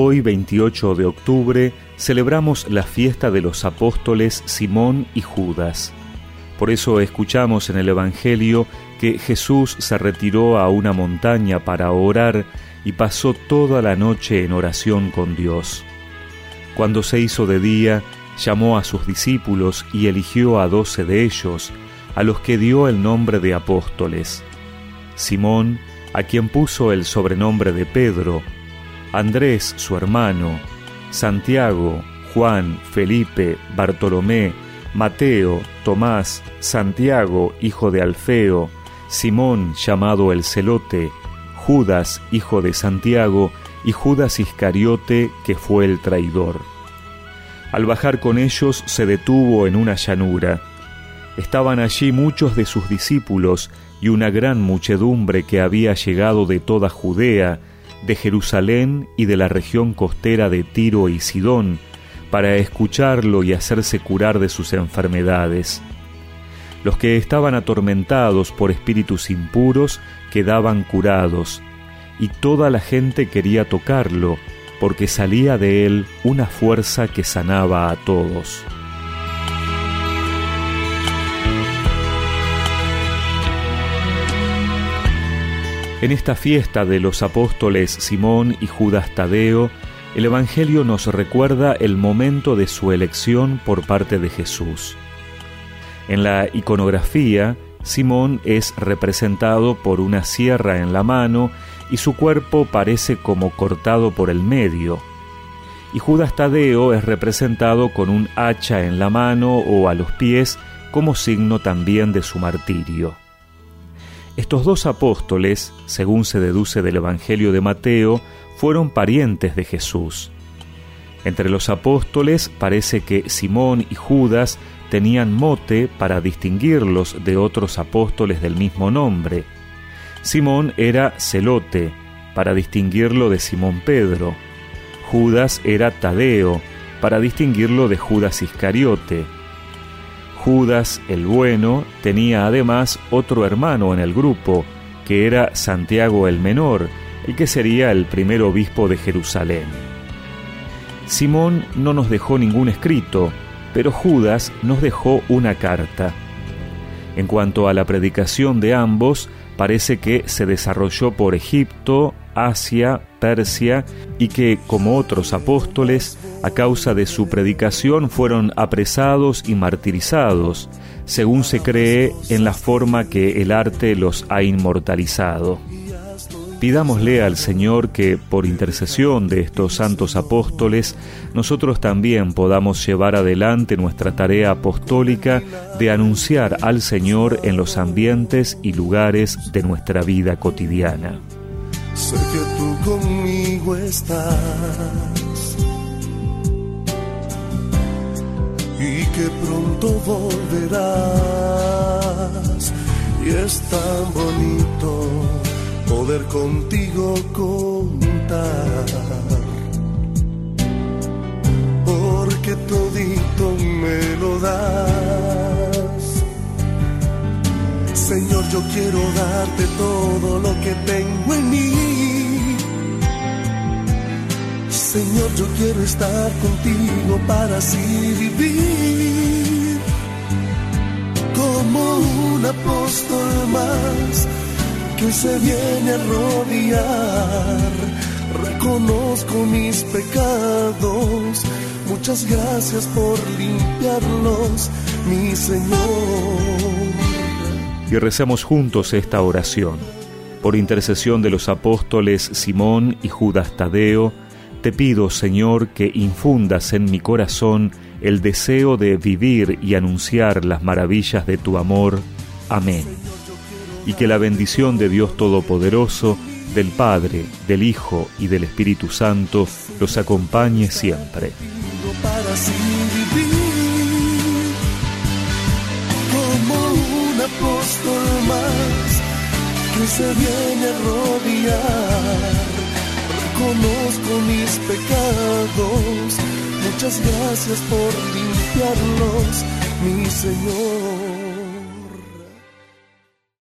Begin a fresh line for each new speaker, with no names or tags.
Hoy, 28 de octubre, celebramos la fiesta de los apóstoles Simón y Judas. Por eso escuchamos en el Evangelio que Jesús se retiró a una montaña para orar y pasó toda la noche en oración con Dios. Cuando se hizo de día, llamó a sus discípulos y eligió a doce de ellos, a los que dio el nombre de apóstoles. Simón, a quien puso el sobrenombre de Pedro, Andrés su hermano, Santiago, Juan, Felipe, Bartolomé, Mateo, Tomás, Santiago, hijo de Alfeo, Simón llamado el Celote, Judas, hijo de Santiago, y Judas Iscariote, que fue el traidor. Al bajar con ellos se detuvo en una llanura. Estaban allí muchos de sus discípulos y una gran muchedumbre que había llegado de toda Judea, de Jerusalén y de la región costera de Tiro y Sidón, para escucharlo y hacerse curar de sus enfermedades. Los que estaban atormentados por espíritus impuros quedaban curados, y toda la gente quería tocarlo, porque salía de él una fuerza que sanaba a todos. En esta fiesta de los apóstoles Simón y Judas Tadeo, el Evangelio nos recuerda el momento de su elección por parte de Jesús. En la iconografía, Simón es representado por una sierra en la mano y su cuerpo parece como cortado por el medio. Y Judas Tadeo es representado con un hacha en la mano o a los pies como signo también de su martirio. Estos dos apóstoles, según se deduce del Evangelio de Mateo, fueron parientes de Jesús. Entre los apóstoles parece que Simón y Judas tenían mote para distinguirlos de otros apóstoles del mismo nombre. Simón era celote, para distinguirlo de Simón Pedro. Judas era Tadeo, para distinguirlo de Judas Iscariote. Judas el Bueno tenía además otro hermano en el grupo, que era Santiago el Menor, el que sería el primer obispo de Jerusalén. Simón no nos dejó ningún escrito, pero Judas nos dejó una carta. En cuanto a la predicación de ambos, parece que se desarrolló por Egipto, Asia, Persia y que, como otros apóstoles, a causa de su predicación fueron apresados y martirizados, según se cree en la forma que el arte los ha inmortalizado. Pidámosle al Señor que, por intercesión de estos santos apóstoles, nosotros también podamos llevar adelante nuestra tarea apostólica de anunciar al Señor en los ambientes y lugares de nuestra vida cotidiana.
Sé que tú conmigo estás y que pronto volverás y es tan bonito poder contigo contar. Porque todito me lo das. Señor, yo quiero darte todo lo que tengo en mí. Señor, yo quiero estar contigo para así vivir como un apóstol más que se viene a rodear. Reconozco mis pecados, muchas gracias por limpiarlos, mi Señor.
Y recemos juntos esta oración. Por intercesión de los apóstoles Simón y Judas Tadeo, te pido, Señor, que infundas en mi corazón el deseo de vivir y anunciar las maravillas de tu amor. Amén y que la bendición de Dios Todopoderoso, del Padre, del Hijo y del Espíritu Santo los acompañe siempre.
Que se viene a rodear. Reconozco mis pecados, muchas gracias por limpiarlos, mi Señor.